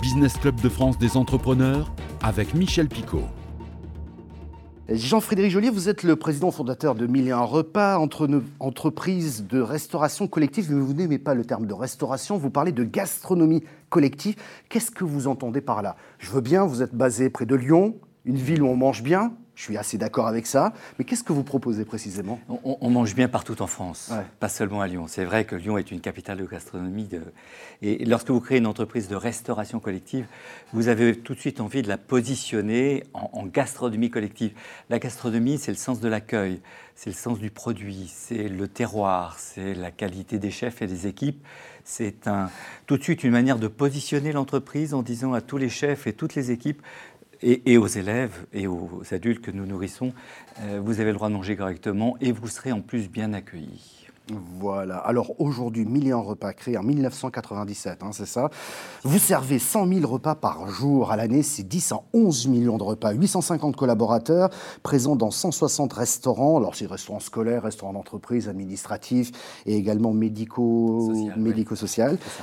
Business Club de France des entrepreneurs avec Michel Picot. Jean-Frédéric Joliet, vous êtes le président fondateur de Mille et un repas, entre entreprise de restauration collective, mais vous n'aimez pas le terme de restauration, vous parlez de gastronomie collective. Qu'est-ce que vous entendez par là? Je veux bien, vous êtes basé près de Lyon, une ville où on mange bien, je suis assez d'accord avec ça. Mais qu'est-ce que vous proposez précisément? On, mange bien partout en France, pas seulement à Lyon. C'est vrai que Lyon est une capitale de gastronomie. Et lorsque vous créez une entreprise de restauration collective, vous avez tout de suite envie de la positionner en, gastronomie collective. La gastronomie, c'est le sens de l'accueil, c'est le sens du produit, c'est le terroir, c'est la qualité des chefs et des équipes. C'est un, tout de suite une manière de positionner l'entreprise en disant à tous les chefs et toutes les équipes et, aux élèves et aux adultes que nous nourrissons, euh, vous avez le droit de manger correctement et vous serez en plus bien accueillis. Voilà. Alors aujourd'hui, millions de repas créés en 1997, hein, c'est ça. Vous servez 100 000 repas par jour à l'année, c'est 10 à 11 millions de repas, 850 collaborateurs présents dans 160 restaurants. Alors c'est restaurants scolaires, restaurants d'entreprise, administratifs et également médico-social. Médico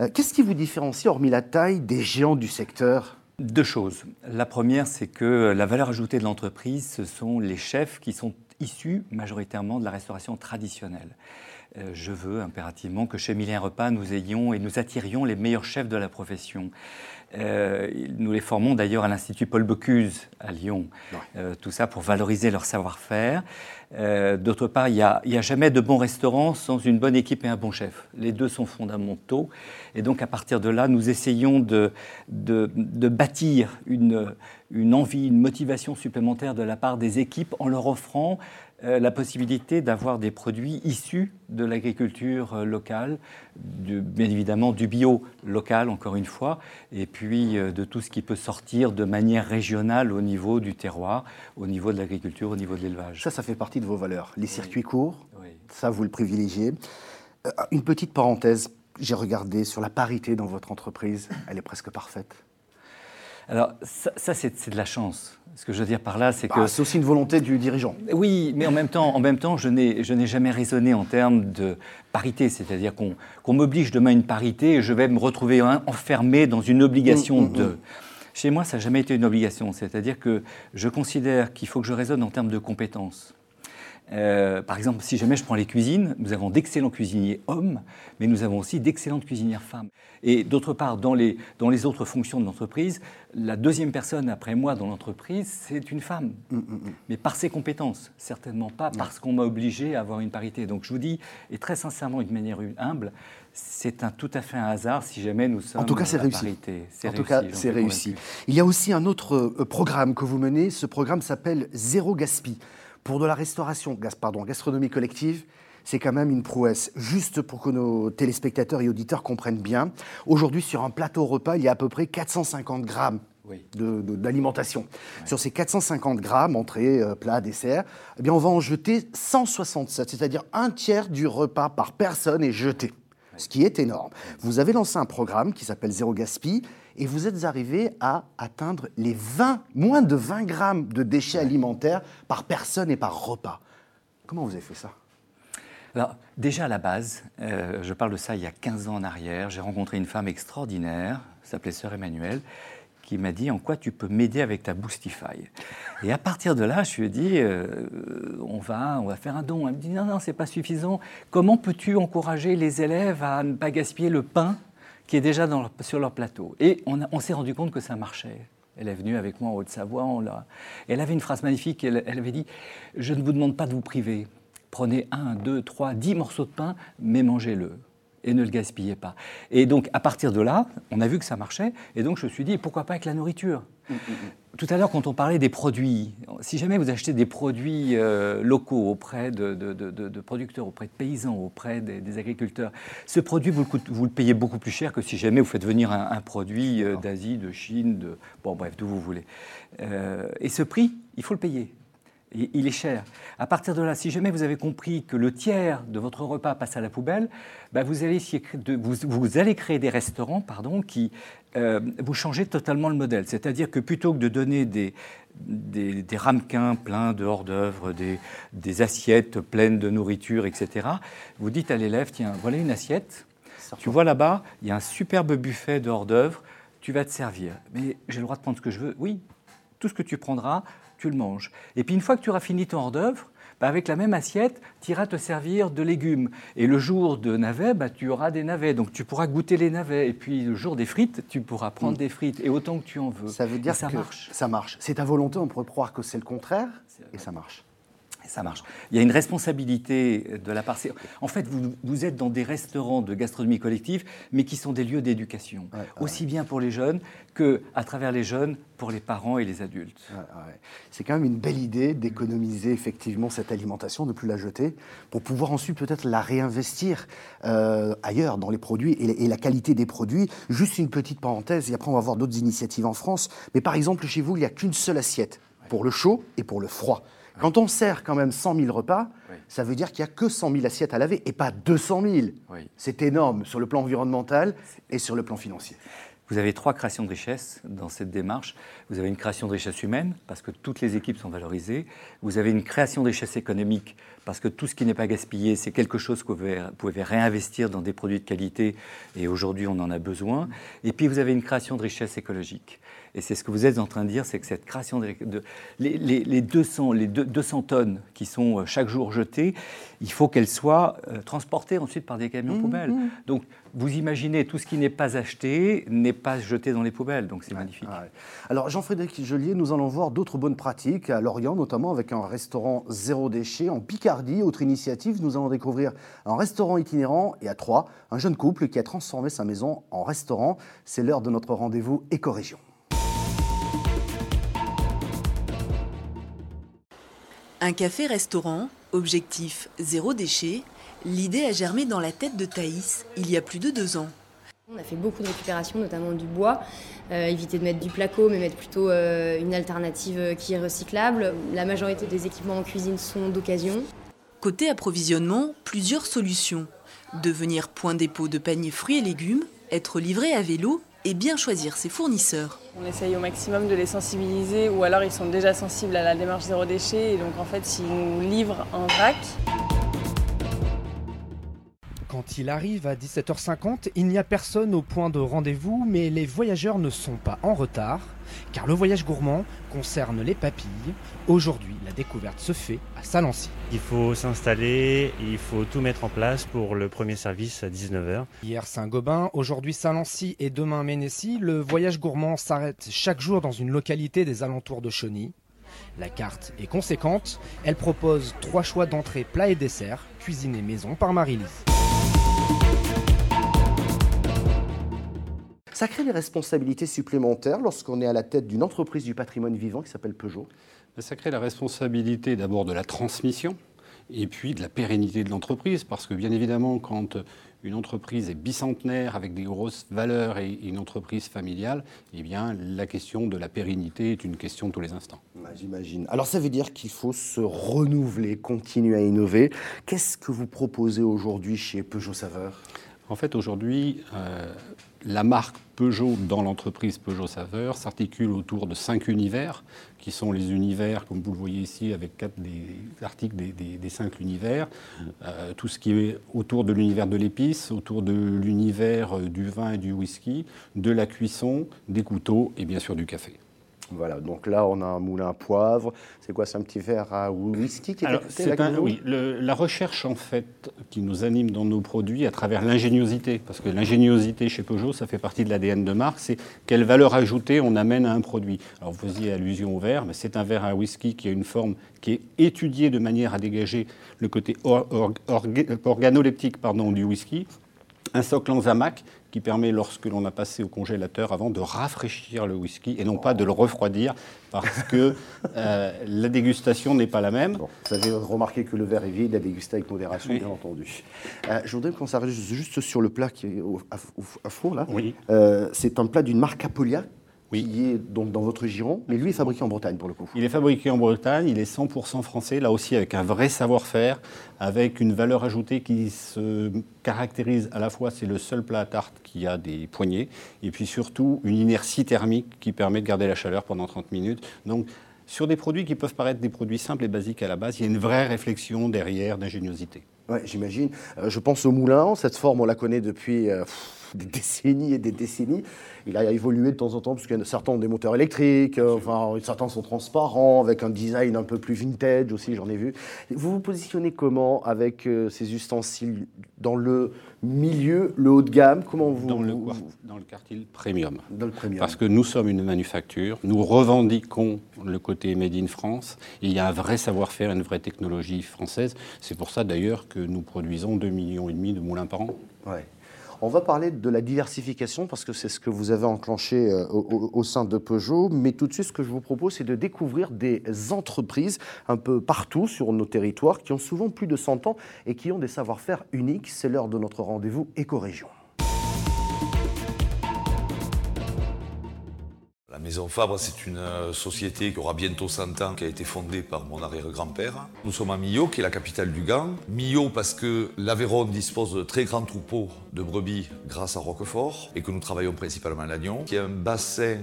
euh, Qu'est-ce qui vous différencie, hormis la taille, des géants du secteur? Deux choses. La première, c'est que la valeur ajoutée de l'entreprise, ce sont les chefs qui sont issus majoritairement de la restauration traditionnelle. Euh, je veux impérativement que chez Milien Repas, nous ayons et nous attirions les meilleurs chefs de la profession. Euh, nous les formons d'ailleurs à l'Institut Paul Bocuse à Lyon. Euh, tout ça pour valoriser leur savoir-faire. Euh, d'autre part, il n'y a, jamais de bon restaurant sans une bonne équipe et un bon chef. Les deux sont fondamentaux. Et donc, à partir de là, nous essayons de, de, bâtir une, une, envie, une motivation supplémentaire de la part des équipes en leur offrant la possibilité d'avoir des produits issus de l'agriculture euh, locale, bien évidemment du bio local, encore une fois, et puis euh, de tout ce qui peut sortir de manière régionale au niveau du terroir, au niveau de l'agriculture, au niveau de l'élevage. Ça, ça fait partie de vos valeurs. Les circuits courts, ça, vous le privilégiez. une petite parenthèse, j'ai regardé sur la parité dans votre entreprise, elle est presque parfaite. Alors, ça, c'est de la chance. Ce que je veux dire par là, c'est bah, que. C'est aussi une volonté du dirigeant. Oui, mais en même temps, en même temps je n'ai jamais raisonné en termes de parité. C'est-à-dire qu'on m'oblige demain à une parité et je vais me retrouver enfermé dans une obligation mmh, mmh, de. Mmh. Chez moi, ça n'a jamais été une obligation. C'est-à-dire que je considère qu'il faut que je raisonne en termes de compétences. Euh, par exemple, si jamais je prends les cuisines, nous avons d'excellents cuisiniers hommes, mais nous avons aussi d'excellentes cuisinières femmes. Et d'autre part, dans les, dans les autres fonctions de l'entreprise, la deuxième personne après moi dans l'entreprise, c'est une femme. Mm, mm, mm. Mais par ses compétences, certainement pas parce qu'on m'a obligé à avoir une parité. Donc je vous dis, et très sincèrement, d'une manière humble, c'est un, tout à fait un hasard si jamais nous sommes en tout cas, c'est réussi. parité. En tout cas, c'est réussi. Il y a aussi un autre euh, programme que vous menez. Ce programme s'appelle Zéro Gaspille. Pour de la restauration, pardon, gastronomie collective, c'est quand même une prouesse. Juste pour que nos téléspectateurs et auditeurs comprennent bien, aujourd'hui, sur un plateau repas, il y a à peu près 450 grammes d'alimentation. Sur ces 450 grammes, entrée, euh, plat, dessert, eh bien, on va en jeter 167, c'est-à-dire un tiers du repas par personne est jeté, ce qui est énorme. Vous avez lancé un programme qui s'appelle Zéro Gaspille et vous êtes arrivé à atteindre les 20, moins de 20 grammes de déchets alimentaires par personne et par repas. Comment vous avez fait ça? Alors, déjà à la base, euh, je parle de ça il y a 15 ans en arrière, j'ai rencontré une femme extraordinaire, s'appelait Sœur Emmanuelle, qui m'a dit en quoi tu peux m'aider avec ta Boostify? Et à partir de là, je lui ai dit euh, on va on va faire un don. Elle me dit non non c'est pas suffisant. Comment peux-tu encourager les élèves à ne pas gaspiller le pain qui est déjà sur leur plateau. Et on, s'est rendu compte que ça marchait. Elle est venue avec moi en Haute-Savoie. Elle avait une phrase magnifique. Elle, avait dit Je ne vous demande pas de vous priver. Prenez un, deux, trois, dix morceaux de pain, mais mangez-le et ne le gaspillez pas. Et donc, à partir de là, on a vu que ça marchait, et donc je me suis dit, pourquoi pas avec la nourriture? Mm, mm, mm. Tout à l'heure, quand on parlait des produits, si jamais vous achetez des produits euh, locaux auprès de, producteurs, auprès de paysans, auprès des, agriculteurs, ce produit, vous le, payez beaucoup plus cher que si jamais vous faites venir un, produit euh, d'Asie, de Chine, de, bon bref, d'où vous voulez. Euh, et ce prix, il faut le payer il est cher. À partir de là, si jamais vous avez compris que le tiers de votre repas passe à la poubelle, bah, vous, allez vous, allez créer des restaurants pardon, qui euh, vous changez totalement le modèle. C'est-à-dire que plutôt que de donner des, des, ramequins pleins de hors-d'œuvre, des, assiettes pleines de nourriture, etc. Vous dites à l'élève, tiens, voilà une assiette, tu vois là-bas, il y a un superbe buffet de hors-d'œuvre, tu vas te servir. Mais j'ai le droit de prendre ce que je veux? Oui, tout ce que tu prendras, tu le manges. Et puis une fois que tu auras fini ton hors-d'œuvre, bah, avec la même assiette, tu iras te servir de légumes. Et le jour de navets, bah, tu auras des navets. Donc tu pourras goûter les navets. Et puis le jour des frites, tu pourras prendre mm. des frites. Et autant que tu en veux. Ça veut dire que ça marche. Ça marche. C'est ta volonté, on pourrait croire que c'est le contraire. Et ça marche ça marche. Il y a une responsabilité de la part. En fait, vous, êtes dans des restaurants de gastronomie collective, mais qui sont des lieux d'éducation, aussi bien pour les jeunes que, à travers les jeunes, pour les parents et les adultes. C'est quand même une belle idée d'économiser effectivement cette alimentation, de ne plus la jeter, pour pouvoir ensuite peut-être la réinvestir euh, ailleurs dans les produits et, et, la qualité des produits. Juste une petite parenthèse, et après on va voir d'autres initiatives en France. Mais par exemple, chez vous, il n'y a qu'une seule assiette pour le chaud et pour le froid. Quand on sert quand même 100 000 repas, ça veut dire qu'il n'y a que 100 000 assiettes à laver et pas 200 000. C'est énorme sur le plan environnemental et sur le plan financier. Vous avez trois créations de richesse dans cette démarche. Vous avez une création de richesse humaine, parce que toutes les équipes sont valorisées. Vous avez une création de richesse économique, parce que tout ce qui n'est pas gaspillé, c'est quelque chose que vous pouvez réinvestir dans des produits de qualité, et aujourd'hui on en a besoin. Et puis vous avez une création de richesse écologique. Et c'est ce que vous êtes en train de dire, c'est que cette création de, les, 200, les 200 tonnes qui sont euh, chaque jour jetées, il faut qu'elles soient euh, transportées ensuite par des camions mmh, poubelles. Mmh. Donc vous imaginez, tout ce qui n'est pas acheté n'est pas jeté dans les poubelles, donc c'est magnifique. Alors Jean-Frédéric Joliet, nous allons voir d'autres bonnes pratiques à Lorient, notamment avec un restaurant zéro déchet en Picardie. Autre initiative, nous allons découvrir un restaurant itinérant et à Troyes, un jeune couple qui a transformé sa maison en restaurant. C'est l'heure de notre rendez-vous éco-région. Un café-restaurant, objectif zéro déchet, l'idée a germé dans la tête de Thaïs il y a plus de deux ans. On a fait beaucoup de récupération, notamment du bois. Euh, éviter de mettre du placo, mais mettre plutôt euh, une alternative qui est recyclable. La majorité des équipements en cuisine sont d'occasion. Côté approvisionnement, plusieurs solutions. Devenir point dépôt de paniers fruits et légumes, être livré à vélo et bien choisir ses fournisseurs. On essaye au maximum de les sensibiliser ou alors ils sont déjà sensibles à la démarche zéro déchet et donc en fait s'ils nous livrent un vrac. Quand il arrive à 17h50, il n'y a personne au point de rendez-vous, mais les voyageurs ne sont pas en retard, car le voyage gourmand concerne les papilles. Aujourd'hui, la découverte se fait à Salancy. Il faut s'installer, il faut tout mettre en place pour le premier service à 19h. Hier Saint-Gobain, aujourd'hui Salancy et demain Ménécy, le voyage gourmand s'arrête chaque jour dans une localité des alentours de Chauny. La carte est conséquente, elle propose trois choix d'entrée plat et dessert, cuisinés maison par Marie-Lise. Ça crée des responsabilités supplémentaires lorsqu'on est à la tête d'une entreprise du patrimoine vivant qui s'appelle Peugeot Ça crée la responsabilité d'abord de la transmission et puis de la pérennité de l'entreprise, parce que bien évidemment, quand une entreprise est bicentenaire avec des grosses valeurs et une entreprise familiale, eh bien, la question de la pérennité est une question de tous les instants. J'imagine. Alors ça veut dire qu'il faut se renouveler, continuer à innover. Qu'est-ce que vous proposez aujourd'hui chez Peugeot Saveur? En fait, aujourd'hui, euh, la marque Peugeot dans l'entreprise Peugeot Saveur s'articule autour de cinq univers, qui sont les univers, comme vous le voyez ici, avec quatre des articles des, cinq univers. Euh, tout ce qui est autour de l'univers de l'épice, autour de l'univers euh, du vin et du whisky, de la cuisson, des couteaux et bien sûr du café. Voilà, donc là, on a un moulin à poivre. C'est quoi, c'est un petit verre à whisky qui est, Alors, Oui, la recherche, en fait, qui nous anime dans nos produits à travers l'ingéniosité, parce que l'ingéniosité chez Peugeot, ça fait partie de l'ADN de marque, c'est quelle valeur ajoutée on amène à un produit. Alors, vous faisiez allusion au verre, mais c'est un verre à whisky qui a une forme qui est étudiée de manière à dégager le côté organoleptique pardon, du whisky, un socle en zamac qui permet, lorsque l'on a passé au congélateur avant, de rafraîchir le whisky et non pas de le refroidir parce que euh, la dégustation n'est pas la même. vous avez remarqué que le verre est vide, à déguster avec modération, bien entendu. Euh, je voudrais qu'on s'arrête juste sur le plat qui est au, à, four, là. Oui. Euh, c'est un plat d'une marque Apolia oui. qui est donc dans votre giron, mais lui est fabriqué en Bretagne pour le coup. Il est fabriqué en Bretagne, il est 100% français, là aussi avec un vrai savoir-faire, avec une valeur ajoutée qui se caractérise à la fois, c'est le seul plat à tarte qui a des poignées, et puis surtout une inertie thermique qui permet de garder la chaleur pendant 30 minutes. Donc sur des produits qui peuvent paraître des produits simples et basiques à la base, il y a une vraie réflexion derrière d'ingéniosité. Ouais, j'imagine. Euh, je pense au moulin. Cette forme, on la connaît depuis euh, des décennies et des décennies. Il a évolué de temps en temps, parce que certains ont des moteurs électriques, euh, enfin, certains sont transparents, avec un design un peu plus vintage aussi, j'en ai vu. Vous vous positionnez comment avec ces ustensiles dans le milieu, le haut de gamme? Comment vous dans le, dans le quartile premium. Dans le premium. Parce que nous sommes une manufacture, nous revendiquons le côté made in France. il y a un vrai savoir-faire, une vraie technologie française. C'est pour ça d'ailleurs que nous produisons 2,5 millions de moulins par an. Ouais. On va parler de la diversification parce que c'est ce que vous avez enclenché euh, au, sein de Peugeot. Mais tout de suite, ce que je vous propose, c'est de découvrir des entreprises un peu partout sur nos territoires qui ont souvent plus de 100 ans et qui ont des savoir-faire uniques. C'est l'heure de notre rendez-vous Éco-Région. Maison Fabre, c'est une euh, société qui aura bientôt 100 ans, qui a été fondée par mon arrière-grand-père. Nous sommes à Millau, qui est la capitale du Gant. Millau parce que l'Aveyron dispose de très grands troupeaux de brebis grâce à Roquefort et que nous travaillons principalement à Lannion, qui est un bassin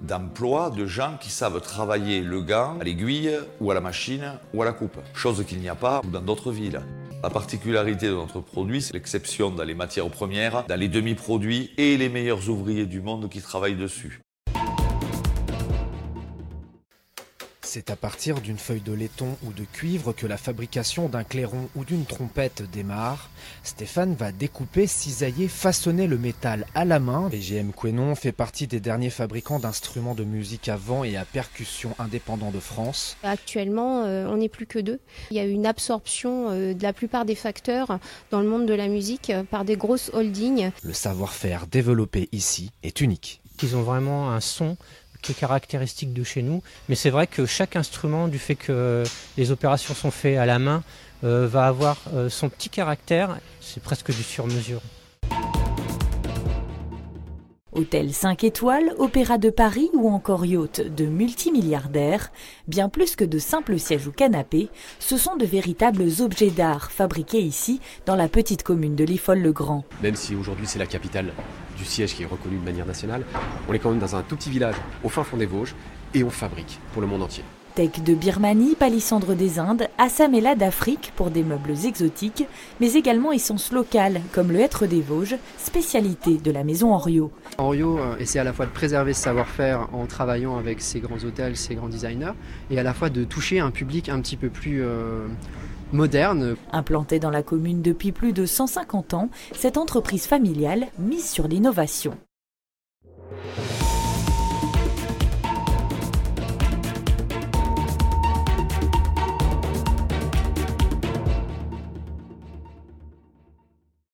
d'emploi de gens qui savent travailler le gant à l'aiguille ou à la machine ou à la coupe, chose qu'il n'y a pas dans d'autres villes. La particularité de notre produit, c'est l'exception dans les matières premières, dans les demi-produits et les meilleurs ouvriers du monde qui travaillent dessus. C'est à partir d'une feuille de laiton ou de cuivre que la fabrication d'un clairon ou d'une trompette démarre. Stéphane va découper, cisailler, façonner le métal à la main. BGM Quenon fait partie des derniers fabricants d'instruments de musique à vent et à percussion indépendants de France. Actuellement, euh, on n'est plus que deux. Il y a une absorption euh, de la plupart des facteurs dans le monde de la musique euh, par des grosses holdings. Le savoir-faire développé ici est unique. Ils ont vraiment un son qui est caractéristique de chez nous. Mais c'est vrai que chaque instrument, du fait que les opérations sont faites à la main, euh, va avoir euh, son petit caractère. C'est presque du sur-mesure. Hôtel 5 étoiles, opéra de Paris ou encore yacht de multimilliardaires, bien plus que de simples sièges ou canapés, ce sont de véritables objets d'art fabriqués ici dans la petite commune de Liffol-le-Grand. Même si aujourd'hui c'est la capitale du siège qui est reconnu de manière nationale, on est quand même dans un tout petit village au fin fond des Vosges et on fabrique pour le monde entier de Birmanie, palissandre des Indes, Assamela d'Afrique pour des meubles exotiques, mais également essences locales comme le hêtre des Vosges, spécialité de la maison Henriot. Henriot euh, essaie à la fois de préserver ce savoir-faire en travaillant avec ses grands hôtels, ses grands designers, et à la fois de toucher un public un petit peu plus euh, moderne. Implantée dans la commune depuis plus de 150 ans, cette entreprise familiale mise sur l'innovation.